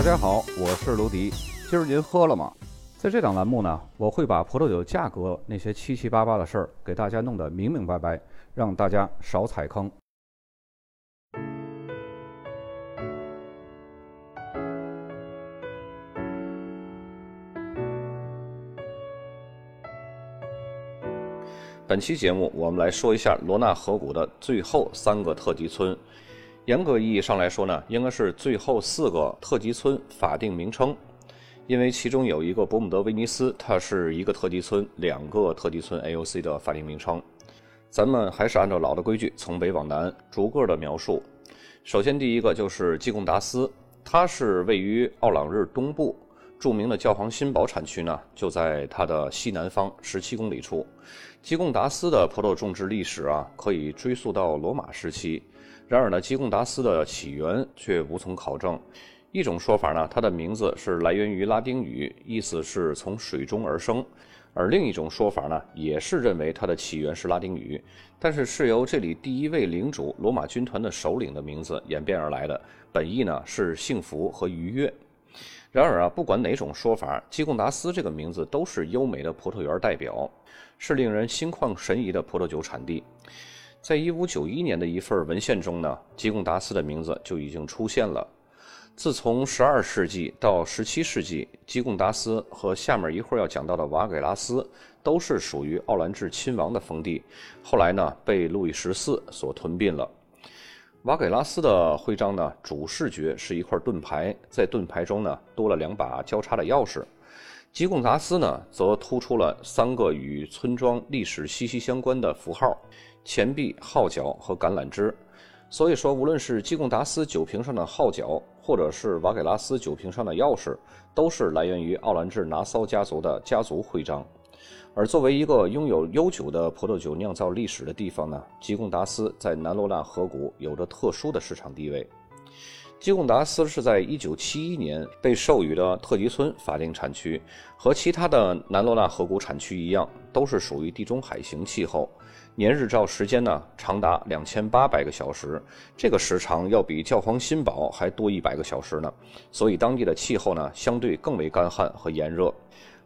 大家好，我是卢迪。今儿您喝了吗？在这档栏目呢，我会把葡萄酒价格那些七七八八的事儿给大家弄得明明白白，让大家少踩坑。本期节目，我们来说一下罗纳河谷的最后三个特级村。严格意义上来说呢，应该是最后四个特级村法定名称，因为其中有一个伯姆德威尼斯，它是一个特级村，两个特级村 AOC 的法定名称。咱们还是按照老的规矩，从北往南逐个的描述。首先，第一个就是基贡达斯，它是位于奥朗日东部，著名的教皇新堡产区呢就在它的西南方十七公里处。基贡达斯的葡萄种植历史啊，可以追溯到罗马时期。然而呢，基贡达斯的起源却无从考证。一种说法呢，它的名字是来源于拉丁语，意思是从水中而生；而另一种说法呢，也是认为它的起源是拉丁语，但是是由这里第一位领主罗马军团的首领的名字演变而来的，本意呢是幸福和愉悦。然而啊，不管哪种说法，基贡达斯这个名字都是优美的葡萄园代表，是令人心旷神怡的葡萄酒产地。在一五九一年的一份文献中呢，吉贡达斯的名字就已经出现了。自从十二世纪到十七世纪，吉贡达斯和下面一会儿要讲到的瓦给拉斯都是属于奥兰治亲王的封地，后来呢被路易十四所吞并了。瓦给拉斯的徽章呢，主视觉是一块盾牌，在盾牌中呢多了两把交叉的钥匙。吉贡达斯呢，则突出了三个与村庄历史息息相关的符号。钱币、号角和橄榄枝，所以说，无论是基贡达斯酒瓶上的号角，或者是瓦给拉斯酒瓶上的钥匙，都是来源于奥兰治拿骚家族的家族徽章。而作为一个拥有悠久的葡萄酒酿造历史的地方呢，基贡达斯在南罗纳河谷有着特殊的市场地位。基贡达斯是在1971年被授予的特级村法定产区，和其他的南罗纳河谷产区一样，都是属于地中海型气候。年日照时间呢长达两千八百个小时，这个时长要比教皇新堡还多一百个小时呢。所以当地的气候呢相对更为干旱和炎热。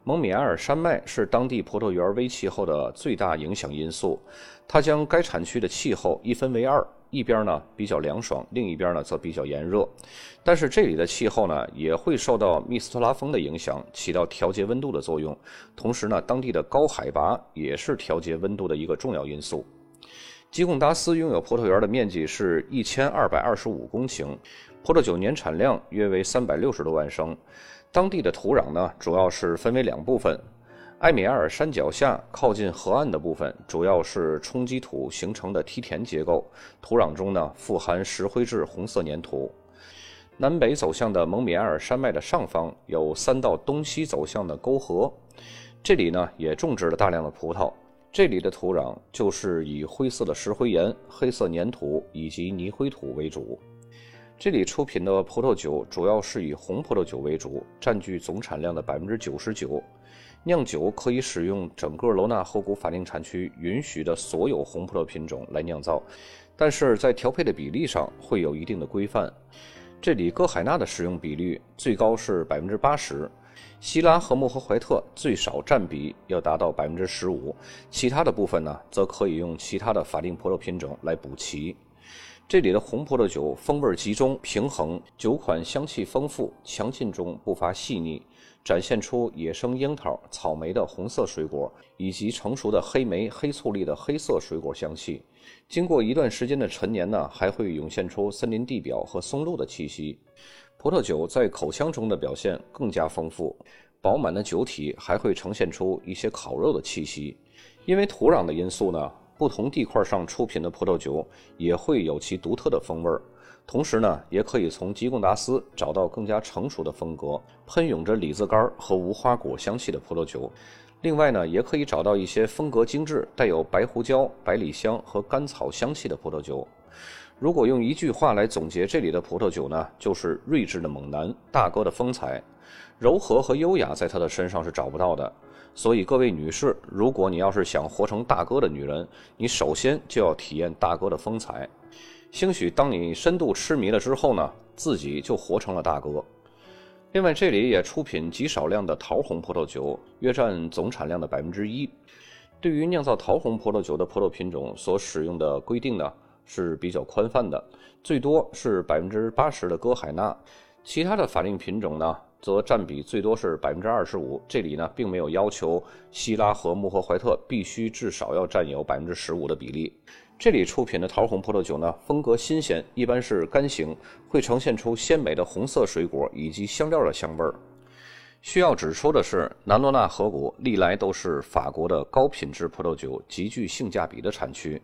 蒙米埃尔山脉是当地葡萄园微气候的最大影响因素，它将该产区的气候一分为二。一边呢比较凉爽，另一边呢则比较炎热，但是这里的气候呢也会受到密斯特拉风的影响，起到调节温度的作用。同时呢，当地的高海拔也是调节温度的一个重要因素。基贡达斯拥有葡萄园的面积是一千二百二十五公顷，葡萄酒年产量约为三百六十多万升。当地的土壤呢主要是分为两部分。埃米埃尔山脚下靠近河岸的部分，主要是冲积土形成的梯田结构，土壤中呢富含石灰质红色粘土。南北走向的蒙米埃尔山脉的上方有三道东西走向的沟壑，这里呢也种植了大量的葡萄。这里的土壤就是以灰色的石灰岩、黑色粘土以及泥灰土为主。这里出品的葡萄酒主要是以红葡萄酒为主，占据总产量的百分之九十九。酿酒可以使用整个罗纳河谷法定产区允许的所有红葡萄品种来酿造，但是在调配的比例上会有一定的规范。这里歌海纳的使用比率最高是百分之八十，希拉和莫和怀特最少占比要达到百分之十五，其他的部分呢，则可以用其他的法定葡萄品种来补齐。这里的红葡萄酒风味集中平衡，酒款香气丰富，强劲中不乏细腻。展现出野生樱桃、草莓的红色水果，以及成熟的黑莓、黑醋栗的黑色水果香气。经过一段时间的陈年呢，还会涌现出森林地表和松露的气息。葡萄酒在口腔中的表现更加丰富，饱满的酒体还会呈现出一些烤肉的气息。因为土壤的因素呢，不同地块上出品的葡萄酒也会有其独特的风味儿。同时呢，也可以从吉贡达斯找到更加成熟的风格，喷涌着李子干和无花果香气的葡萄酒。另外呢，也可以找到一些风格精致、带有白胡椒、百里香和甘草香气的葡萄酒。如果用一句话来总结这里的葡萄酒呢，就是睿智的猛男，大哥的风采，柔和和优雅在他的身上是找不到的。所以各位女士，如果你要是想活成大哥的女人，你首先就要体验大哥的风采。兴许当你深度痴迷了之后呢，自己就活成了大哥。另外，这里也出品极少量的桃红葡萄酒，约占总产量的百分之一。对于酿造桃红葡萄酒的葡萄品种所使用的规定呢是比较宽泛的，最多是百分之八十的歌海纳，其他的法定品种呢则占比最多是百分之二十五。这里呢并没有要求希拉和穆赫怀特必须至少要占有百分之十五的比例。这里出品的桃红葡萄酒呢风格新鲜，一般是干型，会呈现出鲜美的红色水果以及香料的香味儿。需要指出的是，南罗纳河谷历来都是法国的高品质葡萄酒极具性价比的产区。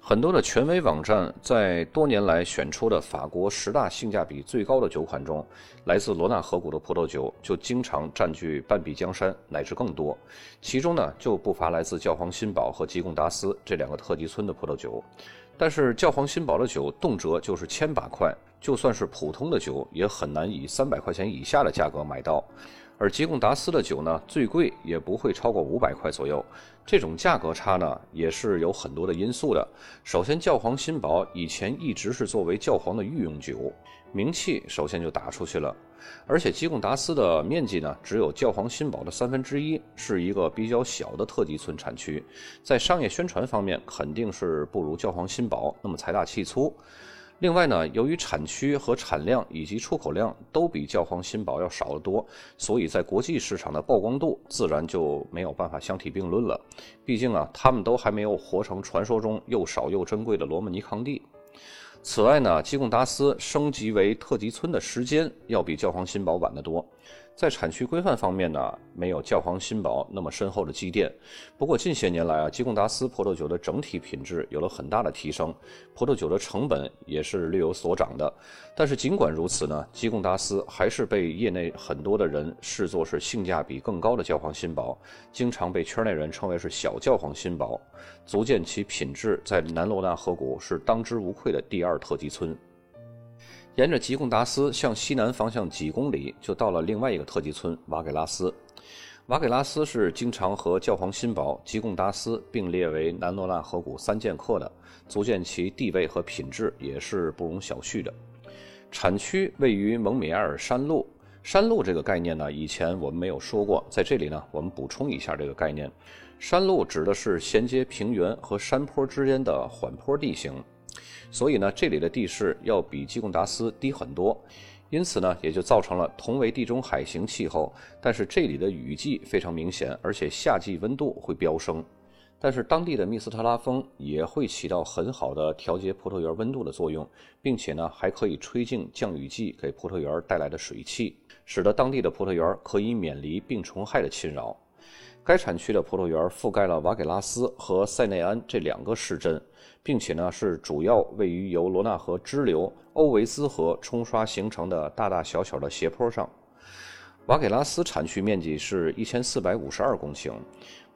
很多的权威网站在多年来选出的法国十大性价比最高的酒款中，来自罗纳河谷的葡萄酒就经常占据半壁江山乃至更多。其中呢，就不乏来自教皇新堡和吉贡达斯这两个特级村的葡萄酒。但是教皇新堡的酒动辄就是千把块，就算是普通的酒，也很难以三百块钱以下的价格买到。而吉贡达斯的酒呢，最贵也不会超过五百块左右。这种价格差呢，也是有很多的因素的。首先，教皇新堡以前一直是作为教皇的御用酒，名气首先就打出去了。而且，吉贡达斯的面积呢，只有教皇新堡的三分之一，是一个比较小的特级村产区，在商业宣传方面肯定是不如教皇新堡那么财大气粗。另外呢，由于产区和产量以及出口量都比教皇新堡要少得多，所以在国际市场的曝光度自然就没有办法相提并论了。毕竟啊，他们都还没有活成传说中又少又珍贵的罗曼尼康帝。此外呢，基贡达斯升级为特级村的时间要比教皇新堡晚得多。在产区规范方面呢，没有教皇新堡那么深厚的积淀。不过近些年来啊，基贡达斯葡萄酒的整体品质有了很大的提升，葡萄酒的成本也是略有所涨的。但是尽管如此呢，基贡达斯还是被业内很多的人视作是性价比更高的教皇新堡，经常被圈内人称为是小教皇新堡，足见其品质在南罗纳河谷是当之无愧的第二特级村。沿着吉贡达斯向西南方向几公里，就到了另外一个特级村瓦给拉斯。瓦给拉斯是经常和教皇新堡、吉贡达斯并列为南罗纳河谷三剑客的，足见其地位和品质也是不容小觑的。产区位于蒙米埃尔山路。山路这个概念呢，以前我们没有说过，在这里呢，我们补充一下这个概念。山路指的是衔接平原和山坡之间的缓坡地形。所以呢，这里的地势要比基贡达斯低很多，因此呢，也就造成了同为地中海型气候，但是这里的雨季非常明显，而且夏季温度会飙升。但是当地的密斯特拉风也会起到很好的调节葡萄园温度的作用，并且呢，还可以吹净降雨季给葡萄园带来的水汽，使得当地的葡萄园可以免离病虫害的侵扰。该产区的葡萄园覆盖了瓦给拉斯和塞内安这两个市镇。并且呢，是主要位于由罗纳河支流欧维兹河冲刷形成的大大小小的斜坡上。瓦给拉斯产区面积是一千四百五十二公顷，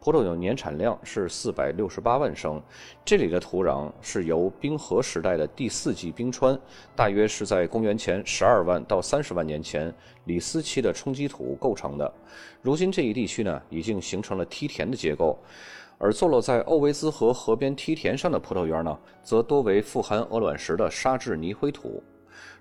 葡萄酒年产量是四百六十八万升。这里的土壤是由冰河时代的第四纪冰川，大约是在公元前十二万到三十万年前李斯期的冲积土构成的。如今这一地区呢，已经形成了梯田的结构。而坐落在欧维兹河河边梯田上的葡萄园呢，则多为富含鹅卵石的沙质泥灰土。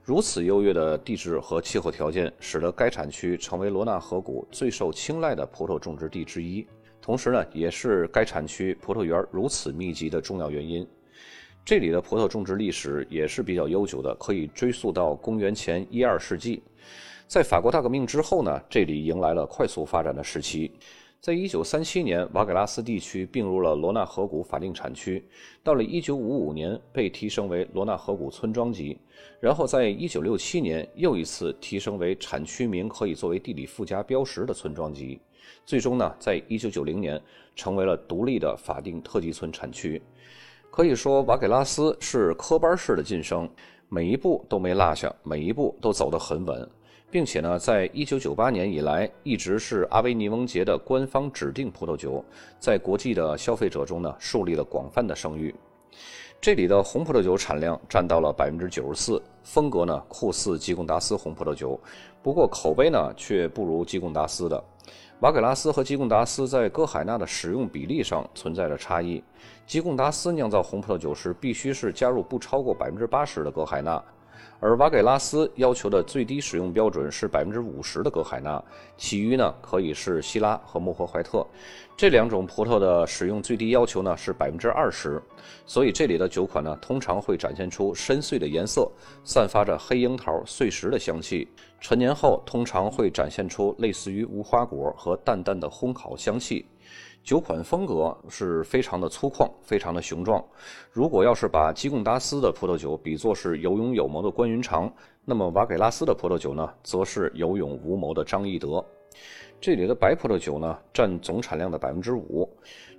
如此优越的地质和气候条件，使得该产区成为罗纳河谷最受青睐的葡萄种植地之一，同时呢，也是该产区葡萄园如此密集的重要原因。这里的葡萄种植历史也是比较悠久的，可以追溯到公元前一二世纪。在法国大革命之后呢，这里迎来了快速发展的时期。在一九三七年，瓦格拉斯地区并入了罗纳河谷法定产区。到了一九五五年，被提升为罗纳河谷村庄级。然后在一九六七年，又一次提升为产区名可以作为地理附加标识的村庄级。最终呢，在一九九零年，成为了独立的法定特级村产区。可以说，瓦格拉斯是科班式的晋升，每一步都没落下，每一步都走得很稳。并且呢，在一九九八年以来，一直是阿维尼翁节的官方指定葡萄酒，在国际的消费者中呢，树立了广泛的声誉。这里的红葡萄酒产量占到了百分之九十四，风格呢酷似吉贡达斯红葡萄酒，不过口碑呢却不如吉贡达斯的。瓦格拉斯和吉贡达斯在歌海纳的使用比例上存在着差异，吉贡达斯酿造红葡萄酒时必须是加入不超过百分之八十的歌海纳。而瓦给拉斯要求的最低使用标准是百分之五十的格海纳，其余呢可以是希拉和穆赫怀特。这两种葡萄的使用最低要求呢是百分之二十，所以这里的酒款呢通常会展现出深邃的颜色，散发着黑樱桃、碎石的香气。陈年后通常会展现出类似于无花果和淡淡的烘烤香气。酒款风格是非常的粗犷，非常的雄壮。如果要是把基贡达斯的葡萄酒比作是有勇有谋的关云长，那么瓦给拉斯的葡萄酒呢，则是有勇无谋的张翼德。这里的白葡萄酒呢，占总产量的百分之五，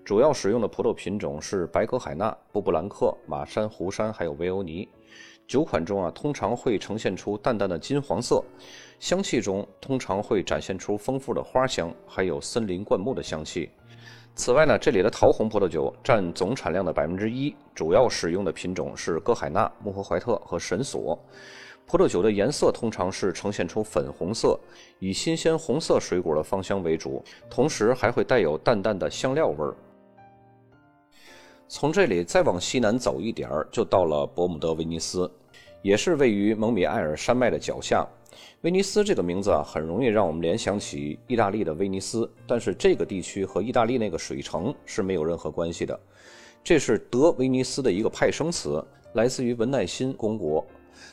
主要使用的葡萄品种是白格海纳、布布兰克、马山、湖山，还有维欧尼。酒款中啊，通常会呈现出淡淡的金黄色，香气中通常会展现出丰富的花香，还有森林灌木的香气。此外呢，这里的桃红葡萄酒占总产量的百分之一，主要使用的品种是歌海纳、穆赫怀特和神索。葡萄酒的颜色通常是呈现出粉红色，以新鲜红色水果的芳香为主，同时还会带有淡淡的香料味儿。从这里再往西南走一点儿，就到了伯姆德威尼斯，也是位于蒙米埃尔山脉的脚下。威尼斯这个名字啊，很容易让我们联想起意大利的威尼斯，但是这个地区和意大利那个水城是没有任何关系的。这是德威尼斯的一个派生词，来自于文奈辛公国，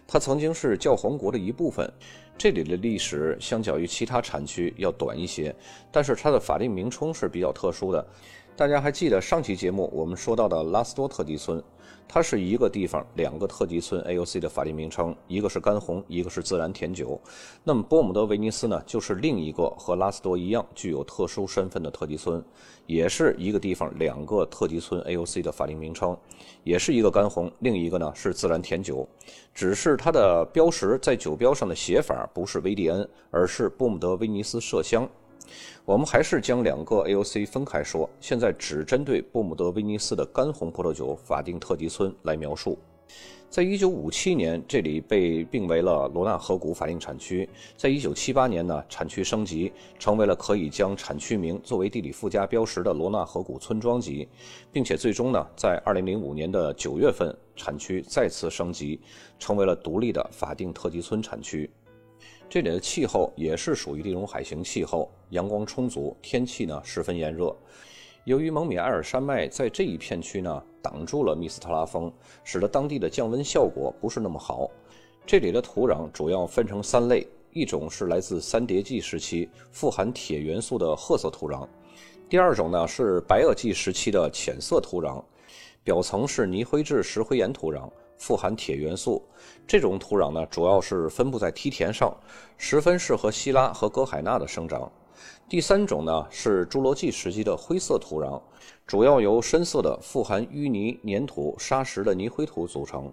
它曾经是教皇国的一部分。这里的历史相较于其他产区要短一些，但是它的法定名称是比较特殊的。大家还记得上期节目我们说到的拉斯多特级村，它是一个地方两个特级村 AOC 的法定名称，一个是干红，一个是自然甜酒。那么波姆德威尼斯呢，就是另一个和拉斯多一样具有特殊身份的特级村，也是一个地方两个特级村 AOC 的法定名称，也是一个干红，另一个呢是自然甜酒，只是它的标识在酒标上的写法不是威迪恩，而是波姆德威尼斯麝香。我们还是将两个 AOC 分开说，现在只针对波姆德威尼斯的干红葡萄酒法定特级村来描述。在一九五七年，这里被并为了罗纳河谷法定产区。在一九七八年呢，产区升级成为了可以将产区名作为地理附加标识的罗纳河谷村庄级，并且最终呢，在二零零五年的九月份，产区再次升级成为了独立的法定特级村产区。这里的气候也是属于地中海型气候，阳光充足，天气呢十分炎热。由于蒙米埃尔山脉在这一片区呢挡住了密斯特拉风，使得当地的降温效果不是那么好。这里的土壤主要分成三类，一种是来自三叠纪时期富含铁元素的褐色土壤，第二种呢是白垩纪时期的浅色土壤，表层是泥灰质石灰岩土壤。富含铁元素，这种土壤呢，主要是分布在梯田上，十分适合希拉和格海纳的生长。第三种呢是侏罗纪时期的灰色土壤，主要由深色的富含淤泥、粘土、沙石的泥灰土组成。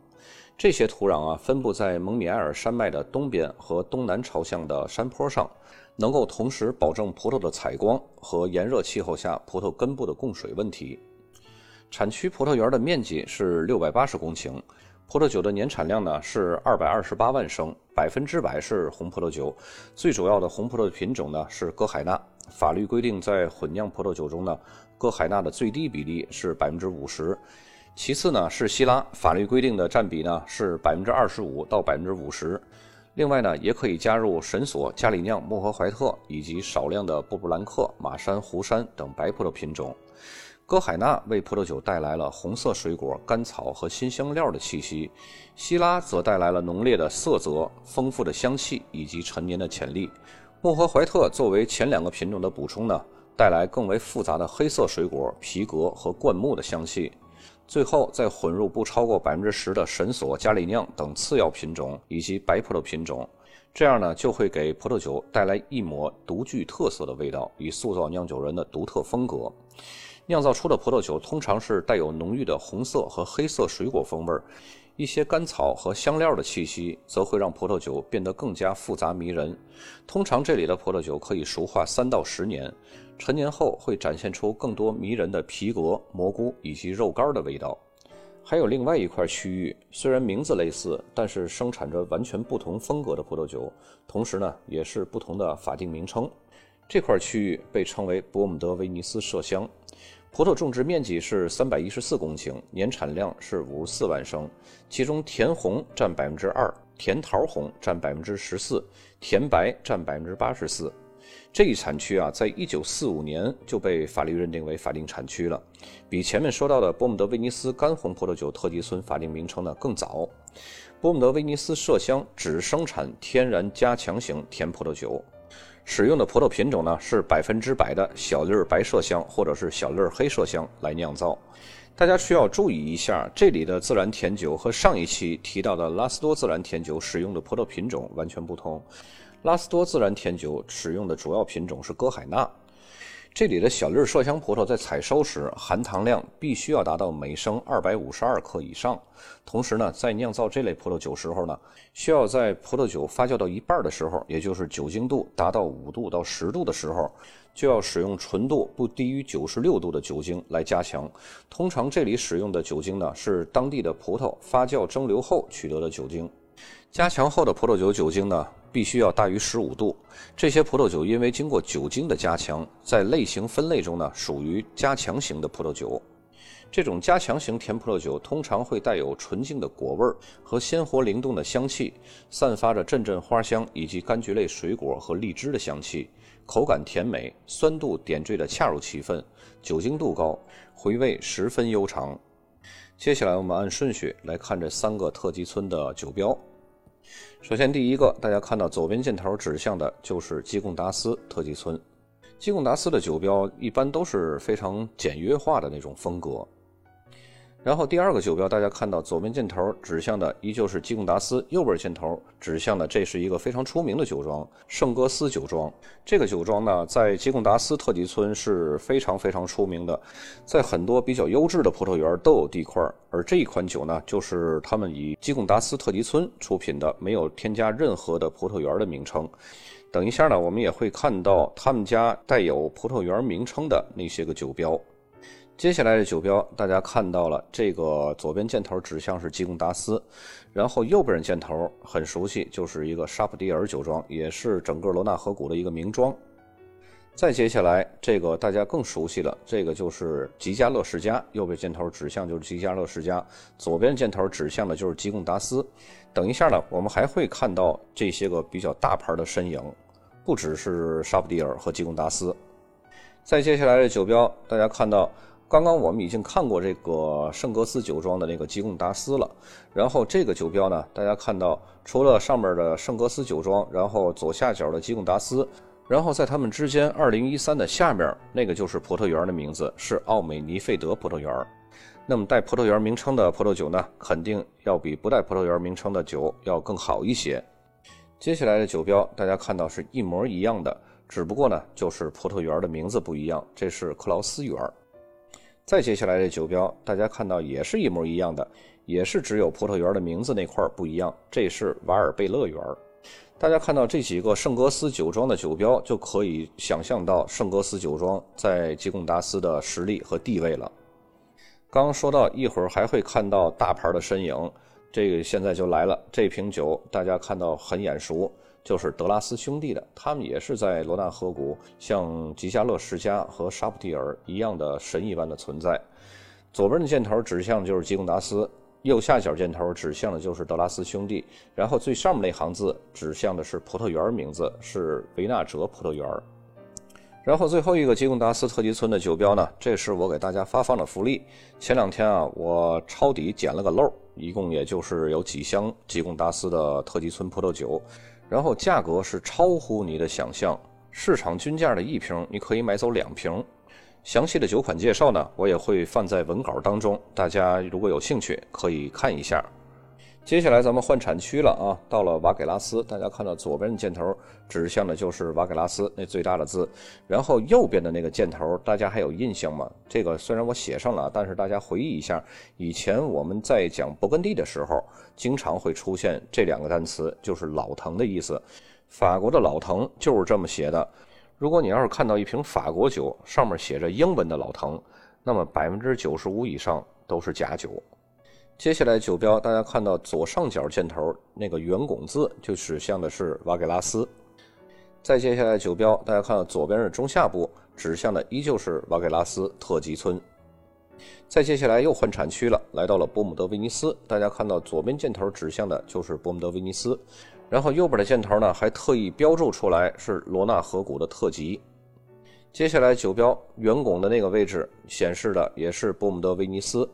这些土壤啊，分布在蒙米埃尔山脉的东边和东南朝向的山坡上，能够同时保证葡萄的采光和炎热气候下葡萄根部的供水问题。产区葡萄园的面积是六百八十公顷。葡萄酒的年产量呢是二百二十八万升，百分之百是红葡萄酒。最主要的红葡萄品种呢是歌海纳。法律规定，在混酿葡萄酒中呢，歌海纳的最低比例是百分之五十。其次呢是希拉，法律规定的占比呢是百分之二十五到百分之五十。另外呢，也可以加入神索、加里酿、穆和怀特以及少量的布布兰克、马山、湖山等白葡萄品种。歌海纳为葡萄酒带来了红色水果、甘草和新香料的气息，希拉则带来了浓烈的色泽、丰富的香气以及陈年的潜力。穆赫怀特作为前两个品种的补充呢，带来更为复杂的黑色水果、皮革和灌木的香气。最后再混入不超过百分之十的神索、加里酿等次要品种以及白葡萄品种，这样呢就会给葡萄酒带来一抹独具特色的味道，以塑造酿酒人的独特风格。酿造出的葡萄酒通常是带有浓郁的红色和黑色水果风味儿，一些甘草和香料的气息则会让葡萄酒变得更加复杂迷人。通常这里的葡萄酒可以熟化三到十年，陈年后会展现出更多迷人的皮革、蘑菇以及肉干的味道。还有另外一块区域，虽然名字类似，但是生产着完全不同风格的葡萄酒，同时呢也是不同的法定名称。这块区域被称为伯姆德威尼斯麝香。葡萄种植面积是三百一十四公顷，年产量是五十四万升，其中甜红占百分之二，甜桃红占百分之十四，甜白占百分之八十四。这一产区啊，在一九四五年就被法律认定为法定产区了，比前面说到的波姆德威尼斯干红葡萄酒特级村法定名称呢更早。波姆德威尼斯麝香只生产天然加强型甜葡萄酒，使用的葡萄品种呢是百分之百的小粒白麝香或者是小粒黑麝香来酿造。大家需要注意一下，这里的自然甜酒和上一期提到的拉斯多自然甜酒使用的葡萄品种完全不同。拉斯多自然甜酒使用的主要品种是歌海纳。这里的小粒麝香葡萄在采收时含糖量必须要达到每升二百五十二克以上。同时呢，在酿造这类葡萄酒时候呢，需要在葡萄酒发酵到一半的时候，也就是酒精度达到五度到十度的时候，就要使用纯度不低于九十六度的酒精来加强。通常这里使用的酒精呢，是当地的葡萄发酵蒸馏后取得的酒精。加强后的葡萄酒酒精呢？必须要大于十五度。这些葡萄酒因为经过酒精的加强，在类型分类中呢，属于加强型的葡萄酒。这种加强型甜葡萄酒通常会带有纯净的果味和鲜活灵动的香气，散发着阵阵花香以及柑橘类水果和荔枝的香气，口感甜美，酸度点缀的恰如其分，酒精度高，回味十分悠长。接下来我们按顺序来看这三个特级村的酒标。首先，第一个，大家看到左边箭头指向的就是基贡达斯特级村。基贡达斯的酒标一般都是非常简约化的那种风格。然后第二个酒标，大家看到左边箭头指向的依旧是基贡达斯，右边箭头指向的这是一个非常出名的酒庄——圣戈斯酒庄。这个酒庄呢，在基贡达斯特级村是非常非常出名的，在很多比较优质的葡萄园都有地块。而这一款酒呢，就是他们以基贡达斯特级村出品的，没有添加任何的葡萄园的名称。等一下呢，我们也会看到他们家带有葡萄园名称的那些个酒标。接下来的酒标，大家看到了，这个左边箭头指向是基贡达斯，然后右边箭头很熟悉，就是一个沙普蒂尔酒庄，也是整个罗纳河谷的一个名庄。再接下来，这个大家更熟悉了，这个就是吉加勒世家，右边箭头指向就是吉加勒世家，左边箭头指向的就是基贡达斯。等一下呢，我们还会看到这些个比较大牌的身影，不只是沙普蒂尔和基贡达斯。再接下来的酒标，大家看到。刚刚我们已经看过这个圣格斯酒庄的那个吉贡达斯了，然后这个酒标呢，大家看到除了上面的圣格斯酒庄，然后左下角的吉贡达斯，然后在它们之间2013的下面那个就是葡萄园的名字是奥美尼费德葡萄园。那么带葡萄园名称的葡萄酒呢，肯定要比不带葡萄园名称的酒要更好一些。接下来的酒标大家看到是一模一样的，只不过呢就是葡萄园的名字不一样，这是克劳斯园。再接下来的酒标，大家看到也是一模一样的，也是只有葡萄园的名字那块不一样。这是瓦尔贝勒园。大家看到这几个圣格斯酒庄的酒标，就可以想象到圣格斯酒庄在吉贡达斯的实力和地位了。刚刚说到一会儿还会看到大牌的身影，这个现在就来了。这瓶酒大家看到很眼熟。就是德拉斯兄弟的，他们也是在罗纳河谷，像吉加勒世家和沙普蒂尔一样的神一般的存在。左边的箭头指向的就是吉贡达斯，右下角箭头指向的就是德拉斯兄弟，然后最上面那行字指向的是葡萄园名字，是维纳哲葡萄园。然后最后一个吉贡达斯特级村的酒标呢，这是我给大家发放的福利。前两天啊，我抄底捡了个漏，一共也就是有几箱吉贡达斯的特级村葡萄酒。然后价格是超乎你的想象，市场均价的一瓶你可以买走两瓶。详细的酒款介绍呢，我也会放在文稿当中，大家如果有兴趣可以看一下。接下来咱们换产区了啊，到了瓦给拉斯，大家看到左边的箭头指向的就是瓦给拉斯那最大的字，然后右边的那个箭头，大家还有印象吗？这个虽然我写上了，但是大家回忆一下，以前我们在讲勃艮第的时候，经常会出现这两个单词，就是老藤的意思。法国的老藤就是这么写的。如果你要是看到一瓶法国酒上面写着英文的老藤，那么百分之九十五以上都是假酒。接下来酒标，大家看到左上角箭头那个圆拱字，就指向的是瓦给拉斯。再接下来酒标，大家看到左边是中下部，指向的依旧是瓦给拉斯特级村。再接下来又换产区了，来到了伯姆德威尼斯。大家看到左边箭头指向的就是伯姆德威尼斯，然后右边的箭头呢还特意标注出来是罗纳河谷的特级。接下来酒标圆拱的那个位置显示的也是伯姆德威尼斯。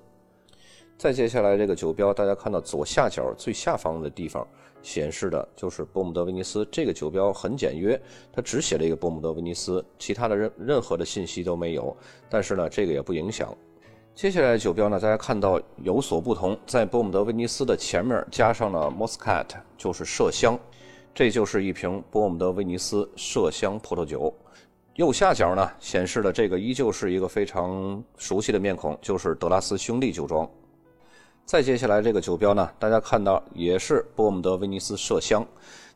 再接下来这个酒标，大家看到左下角最下方的地方显示的就是波姆德威尼斯。这个酒标很简约，它只写了一个波姆德威尼斯，其他的任任何的信息都没有。但是呢，这个也不影响。接下来的酒标呢，大家看到有所不同，在波姆德威尼斯的前面加上了 Moscat，就是麝香，这就是一瓶波姆德威尼斯麝香葡萄酒。右下角呢显示的这个依旧是一个非常熟悉的面孔，就是德拉斯兄弟酒庄。再接下来这个酒标呢，大家看到也是波姆德威尼斯麝香，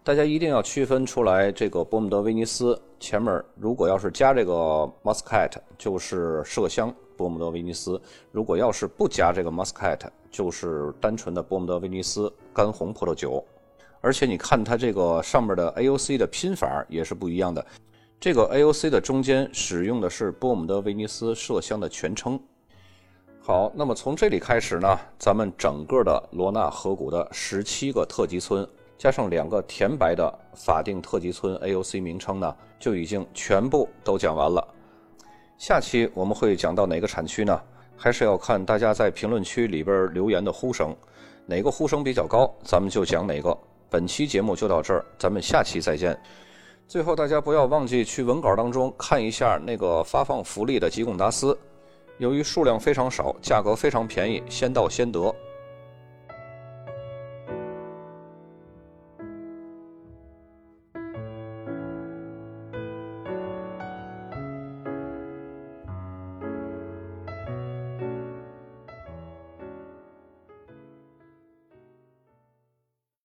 大家一定要区分出来，这个波姆德威尼斯前面如果要是加这个 Muscat，就是麝香波姆德威尼斯；如果要是不加这个 Muscat，就是单纯的波姆德威尼斯干红葡萄酒。而且你看它这个上面的 AOC 的拼法也是不一样的，这个 AOC 的中间使用的是波姆德威尼斯麝香的全称。好，那么从这里开始呢，咱们整个的罗纳河谷的十七个特级村，加上两个填白的法定特级村 AOC 名称呢，就已经全部都讲完了。下期我们会讲到哪个产区呢？还是要看大家在评论区里边留言的呼声，哪个呼声比较高，咱们就讲哪个。本期节目就到这儿，咱们下期再见。最后，大家不要忘记去文稿当中看一下那个发放福利的吉贡达斯。由于数量非常少，价格非常便宜，先到先得。